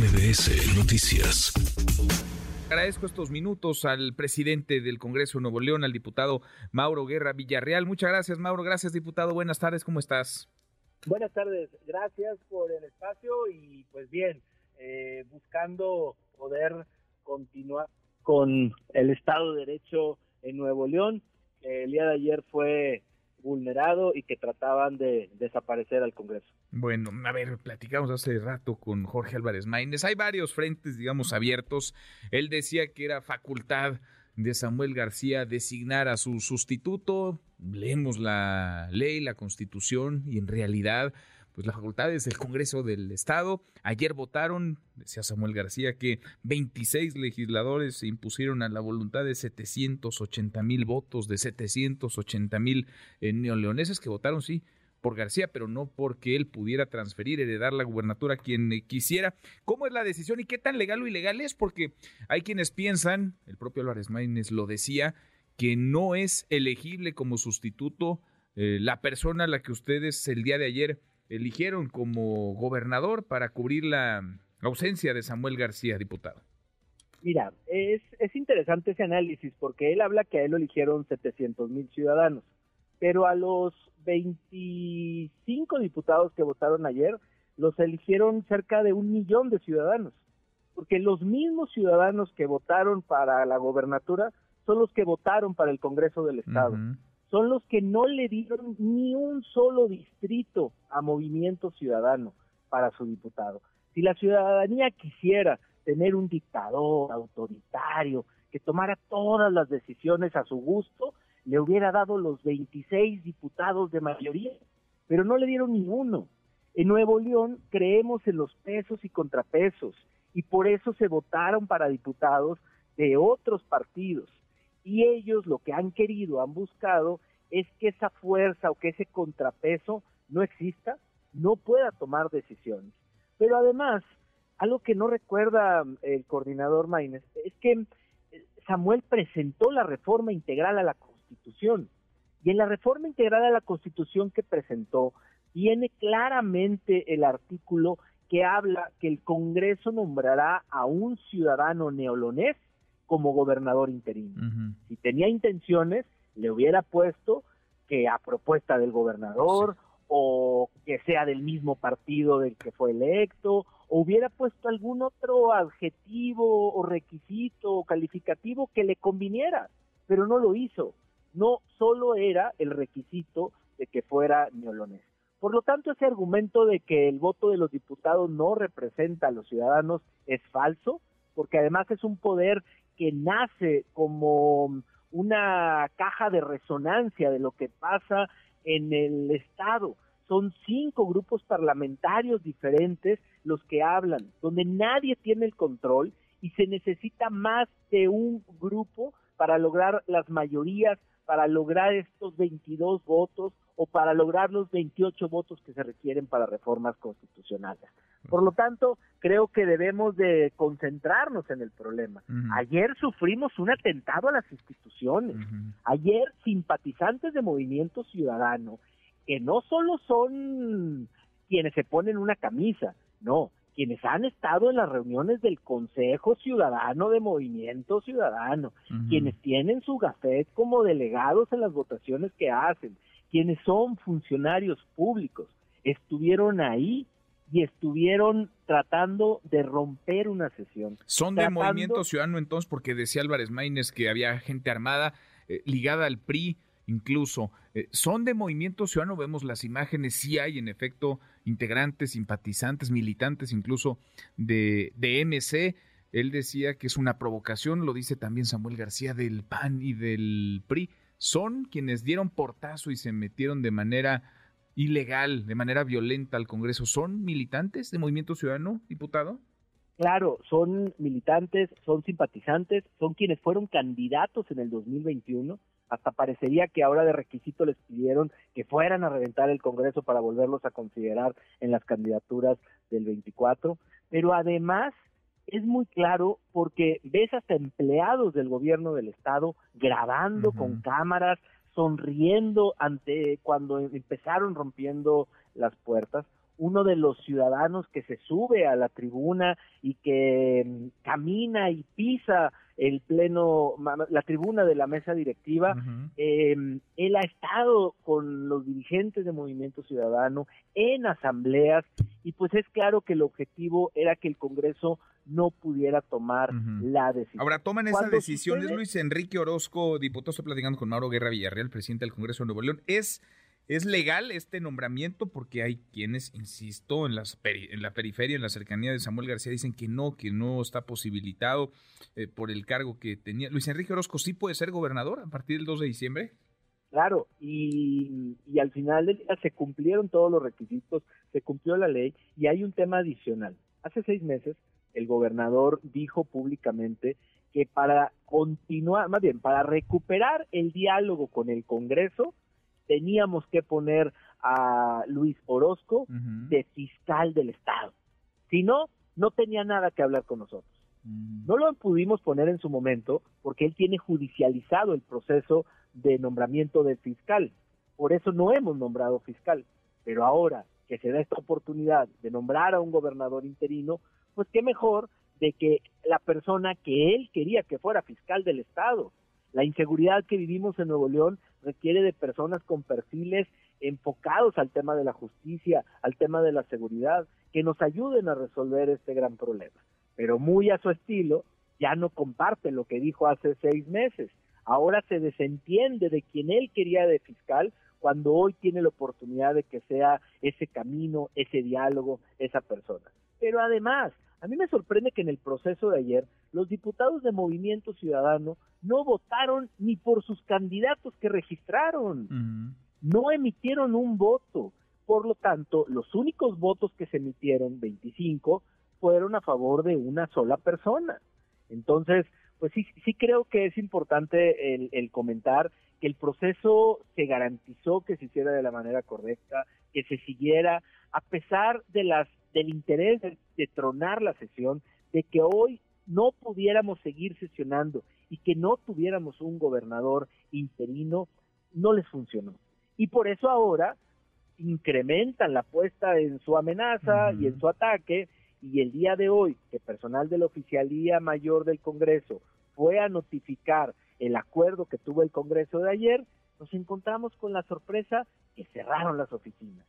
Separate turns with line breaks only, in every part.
MBS Noticias.
Agradezco estos minutos al presidente del Congreso de Nuevo León, al diputado Mauro Guerra Villarreal. Muchas gracias, Mauro. Gracias, diputado. Buenas tardes. ¿Cómo estás?
Buenas tardes. Gracias por el espacio y pues bien, eh, buscando poder continuar con el Estado de Derecho en Nuevo León. El día de ayer fue vulnerado y que trataban de desaparecer al Congreso.
Bueno, a ver, platicamos hace rato con Jorge Álvarez Maínez. Hay varios frentes, digamos, abiertos. Él decía que era facultad de Samuel García designar a su sustituto. Leemos la ley, la constitución y en realidad pues las facultades del Congreso del Estado. Ayer votaron, decía Samuel García, que 26 legisladores se impusieron a la voluntad de 780 mil votos, de 780 mil eh, neoleoneses que votaron, sí, por García, pero no porque él pudiera transferir, heredar la gubernatura a quien eh, quisiera. ¿Cómo es la decisión y qué tan legal o ilegal es? Porque hay quienes piensan, el propio Álvarez Maínez lo decía, que no es elegible como sustituto eh, la persona a la que ustedes el día de ayer eligieron como gobernador para cubrir la ausencia de Samuel García, diputado?
Mira, es, es interesante ese análisis porque él habla que a él lo eligieron 700 mil ciudadanos, pero a los 25 diputados que votaron ayer los eligieron cerca de un millón de ciudadanos, porque los mismos ciudadanos que votaron para la gobernatura son los que votaron para el Congreso del Estado. Son los que no le dieron ni un solo distrito a Movimiento Ciudadano para su diputado. Si la ciudadanía quisiera tener un dictador autoritario que tomara todas las decisiones a su gusto, le hubiera dado los 26 diputados de mayoría, pero no le dieron ni uno. En Nuevo León creemos en los pesos y contrapesos y por eso se votaron para diputados de otros partidos y ellos lo que han querido, han buscado, es que esa fuerza o que ese contrapeso no exista, no pueda tomar decisiones. Pero además, algo que no recuerda mm, el coordinador Maínez, es que eh, Samuel presentó la reforma integral a la Constitución. Y en la reforma integral a la Constitución que presentó, viene claramente el artículo que habla que el Congreso nombrará a un ciudadano neolonés como gobernador interino. Si tenía intenciones, le hubiera puesto que a propuesta del gobernador o que sea del mismo partido del que fue electo, o hubiera puesto algún otro adjetivo o requisito o calificativo que le conviniera, pero no lo hizo. No solo era el requisito de que fuera neolonés. Por lo tanto, ese argumento de que el voto de los diputados no representa a los ciudadanos es falso, porque además es un poder que nace como una caja de resonancia de lo que pasa en el Estado. Son cinco grupos parlamentarios diferentes los que hablan, donde nadie tiene el control y se necesita más de un grupo para lograr las mayorías, para lograr estos 22 votos o para lograr los 28 votos que se requieren para reformas constitucionales. Por lo tanto, creo que debemos de concentrarnos en el problema. Ayer sufrimos un atentado a las instituciones. Ayer simpatizantes de Movimiento Ciudadano, que no solo son quienes se ponen una camisa, no, quienes han estado en las reuniones del Consejo Ciudadano de Movimiento Ciudadano, quienes tienen su gafet como delegados en las votaciones que hacen, quienes son funcionarios públicos, estuvieron ahí y estuvieron tratando de romper una sesión.
Son de Movimiento Ciudadano entonces, porque decía Álvarez Maínez que había gente armada eh, ligada al PRI, incluso. Eh, son de Movimiento Ciudadano, vemos las imágenes, sí hay en efecto integrantes, simpatizantes, militantes incluso de, de MC. Él decía que es una provocación, lo dice también Samuel García del PAN y del PRI son quienes dieron portazo y se metieron de manera ilegal, de manera violenta al Congreso. ¿Son militantes de Movimiento Ciudadano, diputado?
Claro, son militantes, son simpatizantes, son quienes fueron candidatos en el 2021. Hasta parecería que ahora de requisito les pidieron que fueran a reventar el Congreso para volverlos a considerar en las candidaturas del 24. Pero además es muy claro porque ves hasta empleados del gobierno del estado grabando con cámaras, sonriendo ante cuando empezaron rompiendo las puertas. Uno de los ciudadanos que se sube a la tribuna y que mm, camina y pisa el pleno, la tribuna de la mesa directiva, em, él ha estado con los dirigentes de Movimiento Ciudadano en asambleas y pues es claro que el objetivo era que el Congreso no pudiera tomar la decisión.
Ahora, toman esa decisión, es Luis Enrique Orozco, diputado, estoy platicando con Mauro Guerra Villarreal, presidente del Congreso de Nuevo León, es ¿Es legal este nombramiento? Porque hay quienes, insisto, en, las en la periferia, en la cercanía de Samuel García, dicen que no, que no está posibilitado eh, por el cargo que tenía. Luis Enrique Orozco, ¿sí puede ser gobernador a partir del 2 de diciembre?
Claro, y, y al final del día se cumplieron todos los requisitos, se cumplió la ley y hay un tema adicional. Hace seis meses el gobernador dijo públicamente que para continuar, más bien, para recuperar el diálogo con el Congreso, teníamos que poner a Luis Orozco de fiscal del Estado. Si no, no tenía nada que hablar con nosotros. No lo pudimos poner en su momento porque él tiene judicializado el proceso de nombramiento de fiscal. Por eso no hemos nombrado fiscal. Pero ahora que se da esta oportunidad de nombrar a un gobernador interino, pues qué mejor de que la persona que él quería que fuera fiscal del Estado. La inseguridad que vivimos en Nuevo León requiere de personas con perfiles enfocados al tema de la justicia, al tema de la seguridad, que nos ayuden a resolver este gran problema. Pero muy a su estilo, ya no comparte lo que dijo hace seis meses. Ahora se desentiende de quien él quería de fiscal cuando hoy tiene la oportunidad de que sea ese camino, ese diálogo, esa persona. Pero además, a mí me sorprende que en el proceso de ayer los diputados de Movimiento Ciudadano no votaron ni por sus candidatos que registraron. No emitieron un voto. Por lo tanto, los únicos votos que se emitieron, 25, fueron a favor de una sola persona. Entonces, pues sí, sí creo que es importante el, el comentar que el proceso se garantizó que se hiciera de la manera correcta, que se siguiera, a pesar de las del interés de, tronar la sesión, de que hoy no pudiéramos seguir sesionando y que no tuviéramos un gobernador interino, no les funcionó. Y por eso ahora incrementan la apuesta en su amenaza y en su ataque, y el día de hoy que personal de la Oficialía Mayor del Congreso fue a notificar el acuerdo que tuvo el Congreso de ayer, nos encontramos con la sorpresa que cerraron las oficinas,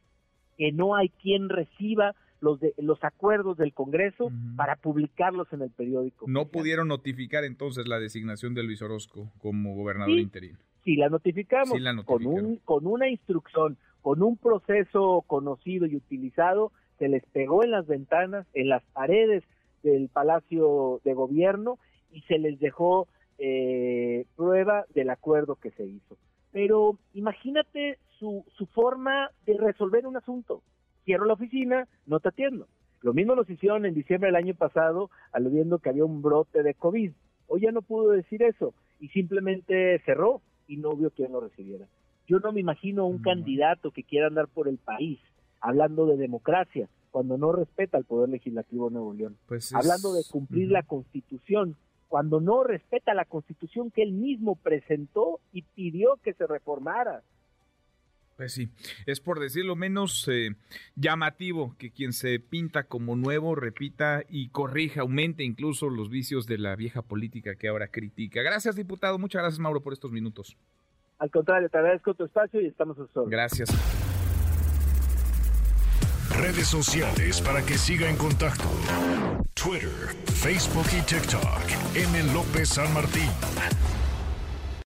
que no hay quien reciba los, de, los acuerdos del Congreso para publicarlos en el periódico.
¿No pudieron notificar entonces la designación de Luis Orozco como gobernador interino?
Sí, la notificamos, con, un, con una instrucción, con un proceso conocido y utilizado, se les pegó en las ventanas, en las paredes del Palacio de Gobierno y se les dejó eh, prueba del acuerdo que se hizo. Pero imagínate su, su forma de resolver un asunto cierro la oficina, no te atiendo. Lo mismo nos hicieron en diciembre del año pasado, aludiendo que había un brote de COVID. Hoy ya no pudo decir eso y simplemente cerró y no vio quién lo recibiera. Yo no me imagino un candidato que quiera andar por el país hablando de democracia cuando no respeta al Poder Legislativo de Nuevo León. Pues hablando de cumplir la Constitución cuando no respeta la Constitución que él mismo presentó y pidió que se reformara.
Pues sí, es por decirlo menos eh, llamativo que quien se pinta como nuevo repita y corrija, aumente incluso los vicios de la vieja política que ahora critica. Gracias, diputado. Muchas gracias, Mauro, por estos minutos.
Al contrario, te agradezco tu espacio y estamos a su
Gracias.
Redes sociales para que siga en contacto: Twitter, Facebook y TikTok. M. López San Martín.